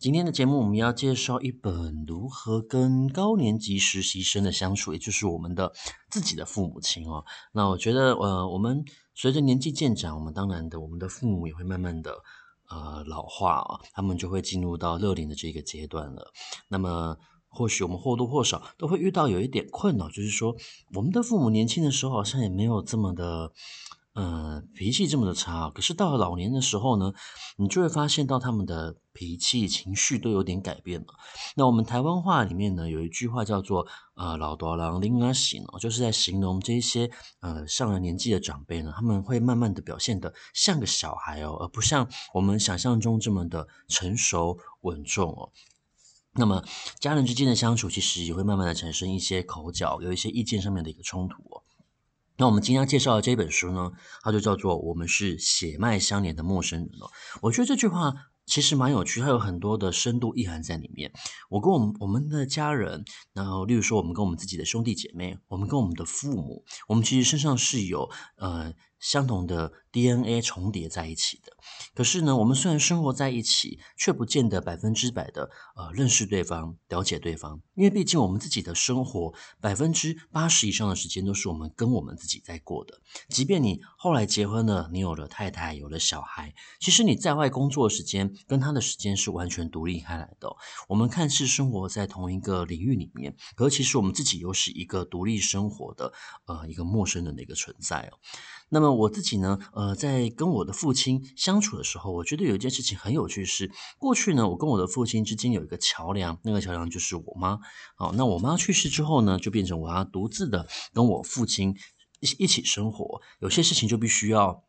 今天的节目，我们要介绍一本如何跟高年级实习生的相处，也就是我们的自己的父母亲哦。那我觉得，呃，我们随着年纪渐长，我们当然的，我们的父母也会慢慢的呃老化啊、他们就会进入到乐龄的这个阶段了。那么，或许我们或多或少都会遇到有一点困扰，就是说，我们的父母年轻的时候好像也没有这么的。嗯，脾气这么的差，可是到了老年的时候呢，你就会发现到他们的脾气、情绪都有点改变了。那我们台湾话里面呢，有一句话叫做“呃，老大人恁仔行”，就是在形容这些呃上了年纪的长辈呢，他们会慢慢的表现得像个小孩哦，而不像我们想象中这么的成熟稳重哦。那么家人之间的相处，其实也会慢慢的产生一些口角，有一些意见上面的一个冲突哦。那我们今天介绍的这本书呢，它就叫做《我们是血脉相连的陌生人》哦。我觉得这句话其实蛮有趣，它有很多的深度意涵在里面。我跟我们我们的家人，然后例如说我们跟我们自己的兄弟姐妹，我们跟我们的父母，我们其实身上是有呃。相同的 DNA 重叠在一起的，可是呢，我们虽然生活在一起，却不见得百分之百的呃认识对方、了解对方，因为毕竟我们自己的生活百分之八十以上的时间都是我们跟我们自己在过的。即便你后来结婚了，你有了太太，有了小孩，其实你在外工作的时间跟他的时间是完全独立开来的。我们看似生活在同一个领域里面，可其实我们自己又是一个独立生活的呃一个陌生人的一个存在哦。那么我自己呢，呃，在跟我的父亲相处的时候，我觉得有一件事情很有趣是，过去呢，我跟我的父亲之间有一个桥梁，那个桥梁就是我妈。好，那我妈去世之后呢，就变成我要独自的跟我父亲一一起生活，有些事情就必须要。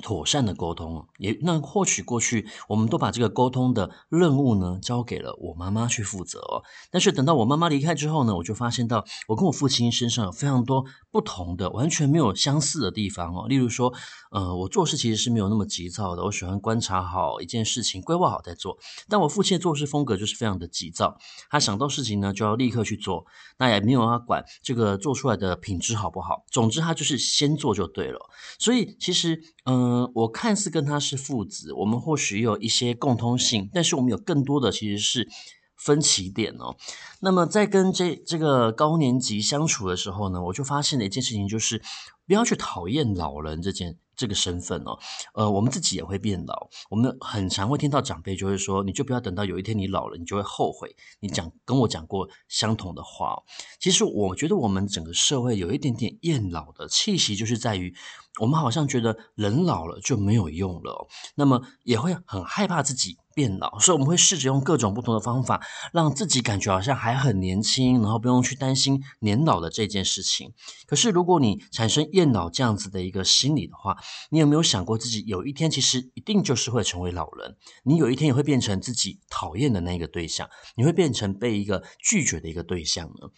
妥善的沟通，也那或许过去我们都把这个沟通的任务呢交给了我妈妈去负责哦。但是等到我妈妈离开之后呢，我就发现到我跟我父亲身上有非常多不同的、完全没有相似的地方哦。例如说，呃，我做事其实是没有那么急躁的，我喜欢观察好一件事情，规划好再做。但我父亲做事风格就是非常的急躁，他想到事情呢就要立刻去做，那也没有要管这个做出来的品质好不好。总之，他就是先做就对了。所以其实，嗯、嗯，我看似跟他是父子，我们或许有一些共通性，但是我们有更多的其实是分歧点哦。那么在跟这这个高年级相处的时候呢，我就发现了一件事情，就是不要去讨厌老人这件。这个身份哦，呃，我们自己也会变老。我们很常会听到长辈就会说：“你就不要等到有一天你老了，你就会后悔。”你讲跟我讲过相同的话。其实我觉得我们整个社会有一点点厌老的气息，就是在于我们好像觉得人老了就没有用了，那么也会很害怕自己变老，所以我们会试着用各种不同的方法，让自己感觉好像还很年轻，然后不用去担心年老的这件事情。可是如果你产生厌老这样子的一个心理的话，你有没有想过自己有一天其实一定就是会成为老人？你有一天也会变成自己讨厌的那个对象，你会变成被一个拒绝的一个对象呢？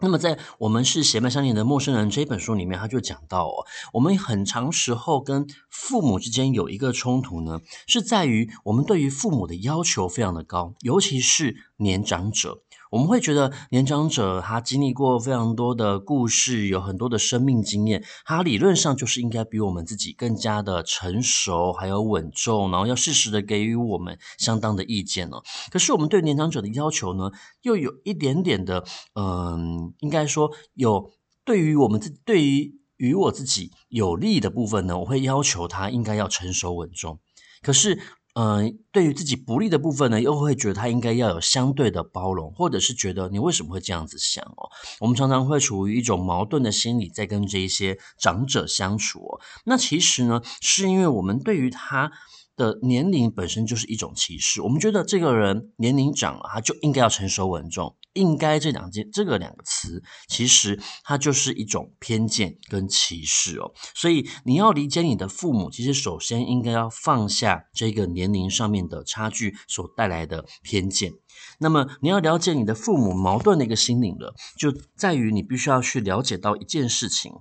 那么在我们是血脉相连的陌生人这本书里面，他就讲到哦，我们很长时候跟父母之间有一个冲突呢，是在于我们对于父母的要求非常的高，尤其是年长者。我们会觉得年长者他经历过非常多的故事，有很多的生命经验，他理论上就是应该比我们自己更加的成熟，还有稳重，然后要适时的给予我们相当的意见呢。可是我们对年长者的要求呢，又有一点点的，嗯，应该说有对于我们自对于与我自己有利的部分呢，我会要求他应该要成熟稳重。可是。嗯，对于自己不利的部分呢，又会觉得他应该要有相对的包容，或者是觉得你为什么会这样子想哦？我们常常会处于一种矛盾的心理，在跟这一些长者相处哦。那其实呢，是因为我们对于他。的年龄本身就是一种歧视，我们觉得这个人年龄长了，他就应该要成熟稳重，应该这两件这个两个词，其实它就是一种偏见跟歧视哦。所以你要理解你的父母，其实首先应该要放下这个年龄上面的差距所带来的偏见。那么你要了解你的父母矛盾的一个心灵了，就在于你必须要去了解到一件事情。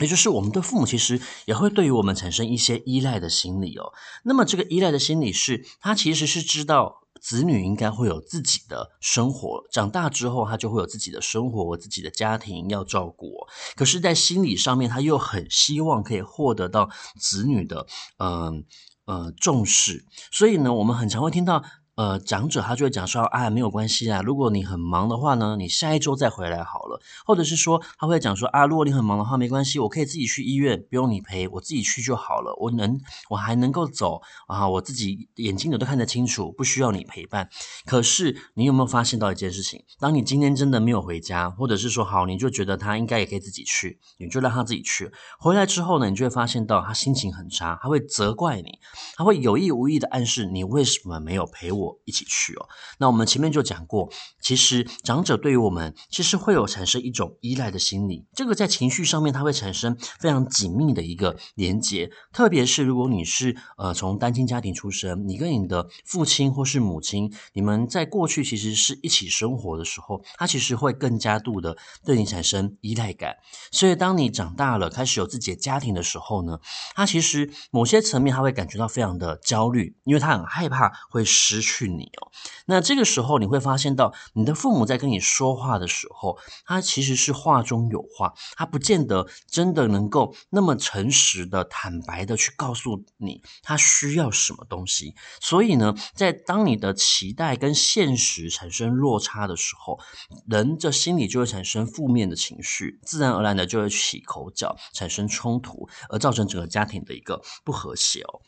也就是我们的父母其实也会对于我们产生一些依赖的心理哦。那么这个依赖的心理是，他其实是知道子女应该会有自己的生活，长大之后他就会有自己的生活、自己的家庭要照顾。可是，在心理上面，他又很希望可以获得到子女的嗯呃，重视。所以呢，我们很常会听到。呃，长者他就会讲说，啊，没有关系啊，如果你很忙的话呢，你下一周再回来好了。或者是说，他会讲说，啊，如果你很忙的话，没关系，我可以自己去医院，不用你陪，我自己去就好了。我能，我还能够走啊，我自己眼睛都看得清楚，不需要你陪伴。可是，你有没有发现到一件事情？当你今天真的没有回家，或者是说，好，你就觉得他应该也可以自己去，你就让他自己去。回来之后呢，你就会发现到他心情很差，他会责怪你，他会有意无意的暗示你为什么没有陪我。一起去哦。那我们前面就讲过，其实长者对于我们其实会有产生一种依赖的心理，这个在情绪上面它会产生非常紧密的一个连结。特别是如果你是呃从单亲家庭出生，你跟你的父亲或是母亲，你们在过去其实是一起生活的时候，他其实会更加度的对你产生依赖感。所以当你长大了，开始有自己的家庭的时候呢，他其实某些层面他会感觉到非常的焦虑，因为他很害怕会失去。去你哦，那这个时候你会发现到，你的父母在跟你说话的时候，他其实是话中有话，他不见得真的能够那么诚实的、坦白的去告诉你他需要什么东西。所以呢，在当你的期待跟现实产生落差的时候，人的心里就会产生负面的情绪，自然而然的就会起口角，产生冲突，而造成整个家庭的一个不和谐哦。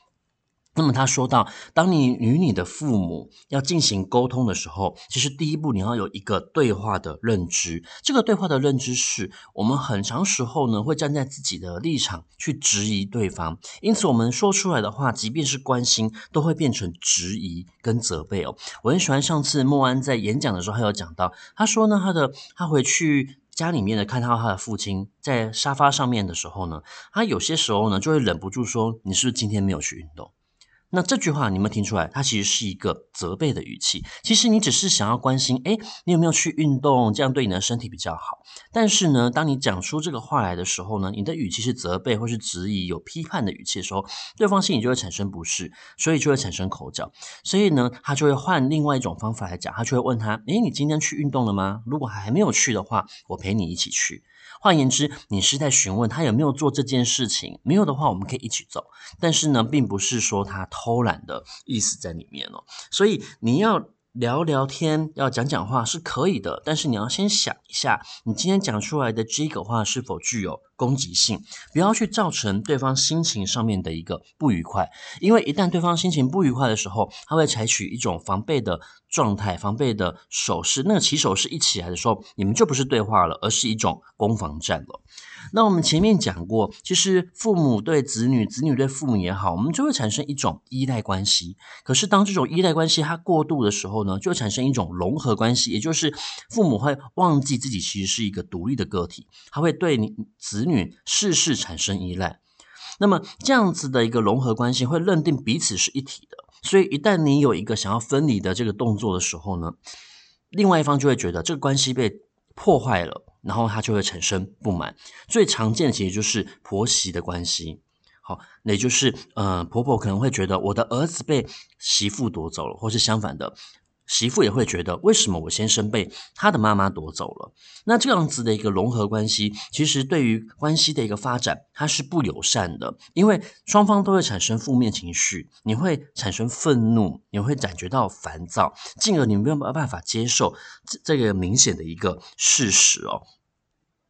那么他说到，当你与你的父母要进行沟通的时候，其实第一步你要有一个对话的认知。这个对话的认知是我们很长时候呢会站在自己的立场去质疑对方，因此我们说出来的话，即便是关心，都会变成质疑跟责备哦。我很喜欢上次莫安在演讲的时候，他有讲到，他说呢，他的他回去家里面的看到他的父亲在沙发上面的时候呢，他有些时候呢就会忍不住说：“你是不是今天没有去运动？”那这句话你有没有听出来？它其实是一个责备的语气。其实你只是想要关心，诶，你有没有去运动？这样对你的身体比较好。但是呢，当你讲出这个话来的时候呢，你的语气是责备或是质疑、有批判的语气的时候，对方心里就会产生不适，所以就会产生口角。所以呢，他就会换另外一种方法来讲，他就会问他：诶，你今天去运动了吗？如果还没有去的话，我陪你一起去。换言之，你是在询问他有没有做这件事情，没有的话，我们可以一起走。但是呢，并不是说他偷懒的意思在里面哦。所以你要。聊聊天，要讲讲话是可以的，但是你要先想一下，你今天讲出来的这个话是否具有攻击性，不要去造成对方心情上面的一个不愉快。因为一旦对方心情不愉快的时候，他会采取一种防备的状态，防备的手势。那个起手势一起来的时候，你们就不是对话了，而是一种攻防战了。那我们前面讲过，其实父母对子女，子女对父母也好，我们就会产生一种依赖关系。可是当这种依赖关系它过度的时候呢，就产生一种融合关系，也就是父母会忘记自己其实是一个独立的个体，他会对你子女事事产生依赖。那么这样子的一个融合关系，会认定彼此是一体的。所以一旦你有一个想要分离的这个动作的时候呢，另外一方就会觉得这个关系被破坏了。然后他就会产生不满，最常见的其实就是婆媳的关系。好，那也就是，呃，婆婆可能会觉得我的儿子被媳妇夺走了，或是相反的。媳妇也会觉得，为什么我先生被他的妈妈夺走了？那这样子的一个融合关系，其实对于关系的一个发展，它是不友善的，因为双方都会产生负面情绪，你会产生愤怒，你会感觉到烦躁，进而你没有办法接受这这个明显的一个事实哦。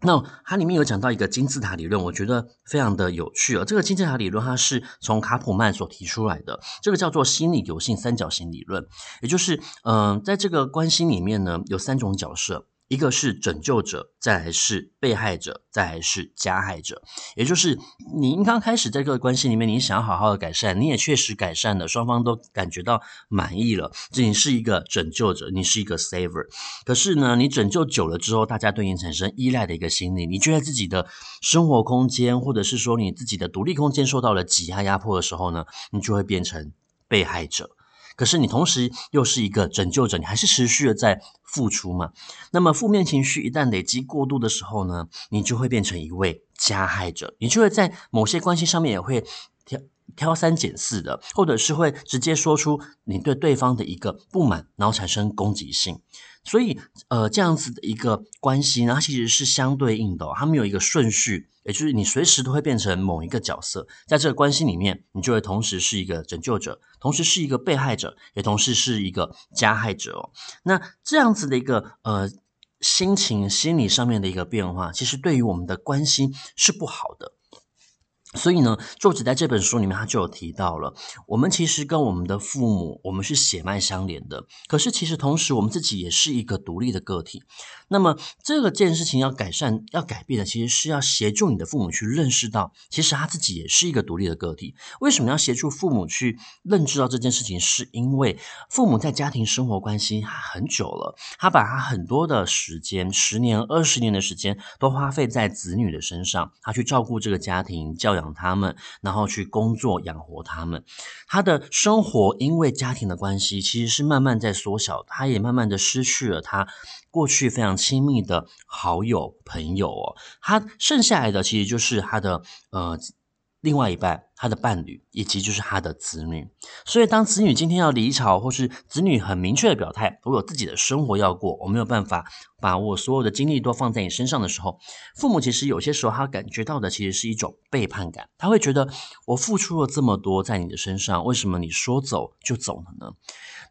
那它里面有讲到一个金字塔理论，我觉得非常的有趣啊。这个金字塔理论它是从卡普曼所提出来的，这个叫做心理柔性三角形理论，也就是嗯、在这个关系里面呢，有三种角色。一个是拯救者，再来是被害者，再来是加害者。也就是你刚开始在这个关系里面，你想好好的改善，你也确实改善了，双方都感觉到满意了。这你是一个拯救者，你是一个 saver。可是呢，你拯救久了之后，大家对你产生依赖的一个心理，你觉得自己的生活空间，或者是说你自己的独立空间受到了挤压压迫的时候呢，你就会变成被害者。可是你同时又是一个拯救者，你还是持续的在付出嘛。那么负面情绪一旦累积过度的时候呢，你就会变成一位加害者，你就会在某些关系上面也会挑挑三拣四的，或者是会直接说出你对对方的一个不满，然后产生攻击性。所以，呃，这样子的一个关系呢，它其实是相对应的哦，它没有一个顺序，也就是你随时都会变成某一个角色，在这个关系里面，你就会同时是一个拯救者，同时是一个被害者，也同时是一个加害者哦。那这样子的一个呃心情、心理上面的一个变化，其实对于我们的关系是不好的。所以呢，作者在这本书里面，他就有提到了，我们其实跟我们的父母，我们是血脉相连的。可是，其实同时，我们自己也是一个独立的个体。那么，这个件事情要改善、要改变的，其实是要协助你的父母去认识到，其实他自己也是一个独立的个体。为什么要协助父母去认知到这件事情？是因为父母在家庭生活关系很久了，他把他很多的时间，十年、二十年的时间，都花费在子女的身上，他去照顾这个家庭，教养养他们，然后去工作养活他们。他的生活因为家庭的关系，其实是慢慢在缩小，他也慢慢的失去了他过去非常亲密的好友朋友哦。他剩下来的其实就是他的呃另外一半。他的伴侣以及就是他的子女，所以当子女今天要离巢，或是子女很明确的表态，我有自己的生活要过，我没有办法把我所有的精力都放在你身上的时候，父母其实有些时候他感觉到的其实是一种背叛感，他会觉得我付出了这么多在你的身上，为什么你说走就走了呢？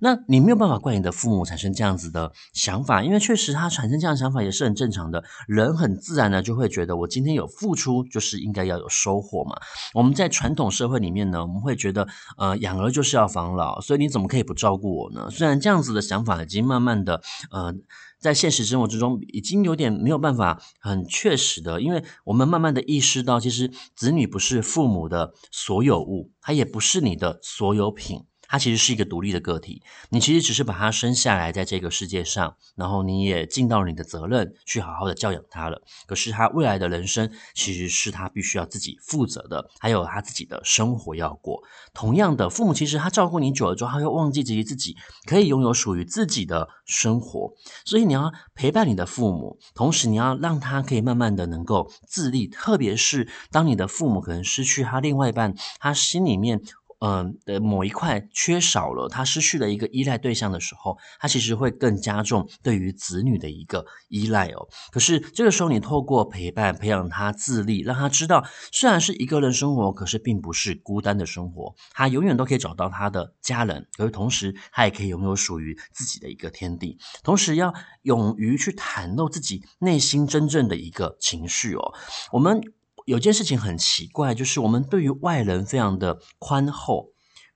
那你没有办法怪你的父母产生这样子的想法，因为确实他产生这样想法也是很正常的，人很自然的就会觉得我今天有付出，就是应该要有收获嘛。我们在传统。这种社会里面呢，我们会觉得，呃，养儿就是要防老，所以你怎么可以不照顾我呢？虽然这样子的想法已经慢慢的，呃，在现实生活之中已经有点没有办法很确实的，因为我们慢慢的意识到，其实子女不是父母的所有物，他也不是你的所有品。他其实是一个独立的个体，你其实只是把他生下来在这个世界上，然后你也尽到了你的责任，去好好的教养他了。可是他未来的人生其实是他必须要自己负责的，还有他自己的生活要过。同样的，父母其实他照顾你久了之后，他会忘记自己自己可以拥有属于自己的生活。所以你要陪伴你的父母，同时你要让他可以慢慢的能够自立。特别是当你的父母可能失去他另外一半，他心里面。嗯的某一块缺少了，他失去了一个依赖对象的时候，他其实会更加重对于子女的一个依赖哦。可是这个时候，你透过陪伴培养他自立，让他知道，虽然是一个人生活，可是并不是孤单的生活，他永远都可以找到他的家人，可是同时他也可以拥有属于自己的一个天地。同时要勇于去袒露自己内心真正的一个情绪哦，我们。有件事情很奇怪，就是我们对于外人非常的宽厚，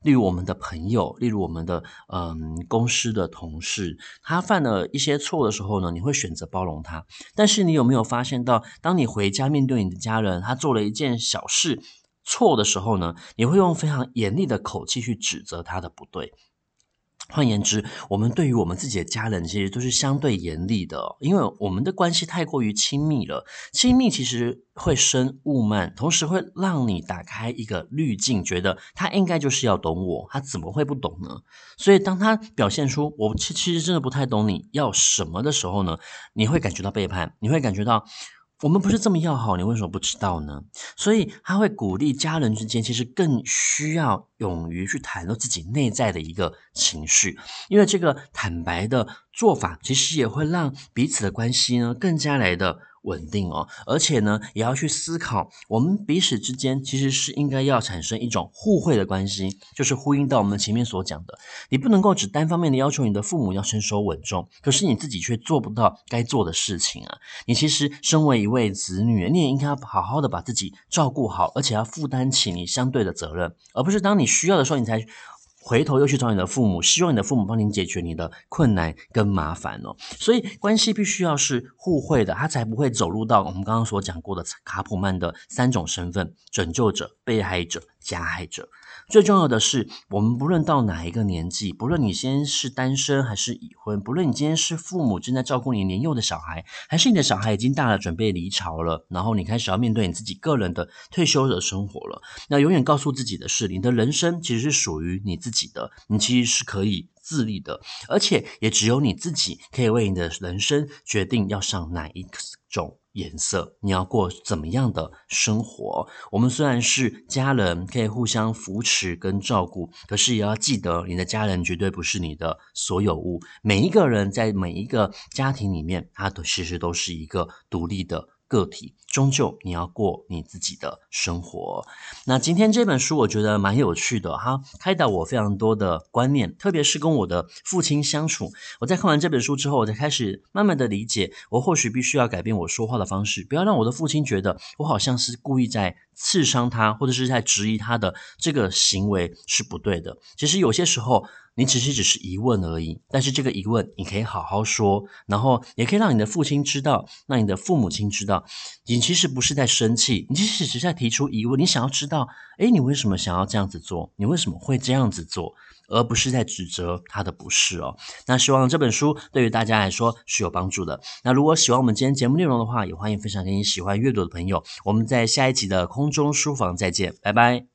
例如我们的朋友，例如我们的嗯公司的同事，他犯了一些错的时候呢，你会选择包容他。但是你有没有发现到，当你回家面对你的家人，他做了一件小事错的时候呢，你会用非常严厉的口气去指责他的不对。换言之，我们对于我们自己的家人，其实都是相对严厉的，因为我们的关系太过于亲密了。亲密其实会生雾慢，同时会让你打开一个滤镜，觉得他应该就是要懂我，他怎么会不懂呢？所以当他表现出我其其实真的不太懂你要什么的时候呢，你会感觉到背叛，你会感觉到。我们不是这么要好，你为什么不知道呢？所以他会鼓励家人之间，其实更需要勇于去袒露自己内在的一个情绪，因为这个坦白的做法，其实也会让彼此的关系呢更加来的。稳定哦，而且呢，也要去思考，我们彼此之间其实是应该要产生一种互惠的关系，就是呼应到我们前面所讲的，你不能够只单方面的要求你的父母要成熟稳重，可是你自己却做不到该做的事情啊。你其实身为一位子女，你也应该要好好的把自己照顾好，而且要负担起你相对的责任，而不是当你需要的时候你才。回头又去找你的父母，希望你的父母帮你解决你的困难跟麻烦哦。所以关系必须要是互惠的，他才不会走入到我们刚刚所讲过的卡普曼的三种身份：拯救者、被害者、加害者。最重要的是，我们不论到哪一个年纪，不论你先是单身还是已婚，不论你今天是父母正在照顾你年幼的小孩，还是你的小孩已经大了，准备离巢了，然后你开始要面对你自己个人的退休的生活了。那永远告诉自己的是，你的人生其实是属于你自己的，你其实是可以自立的，而且也只有你自己可以为你的人生决定要上哪一种颜色，你要过怎么样的生活？我们虽然是家人，可以互相扶持跟照顾，可是也要记得，你的家人绝对不是你的所有物。每一个人在每一个家庭里面，他都其实都是一个独立的个体。终究你要过你自己的生活。那今天这本书我觉得蛮有趣的，哈，开导我非常多的观念，特别是跟我的父亲相处。我在看完这本书之后，我才开始慢慢的理解，我或许必须要改变我说话的方式，不要让我的父亲觉得我好像是故意在刺伤他，或者是在质疑他的这个行为是不对的。其实有些时候，你只是只是疑问而已，但是这个疑问你可以好好说，然后也可以让你的父亲知道，让你的父母亲知道，你其实不是在生气，你其实只是在提出疑问，你想要知道，诶，你为什么想要这样子做？你为什么会这样子做？而不是在指责他的不是哦。那希望这本书对于大家来说是有帮助的。那如果喜欢我们今天节目内容的话，也欢迎分享给你喜欢阅读的朋友。我们在下一集的空中书房再见，拜拜。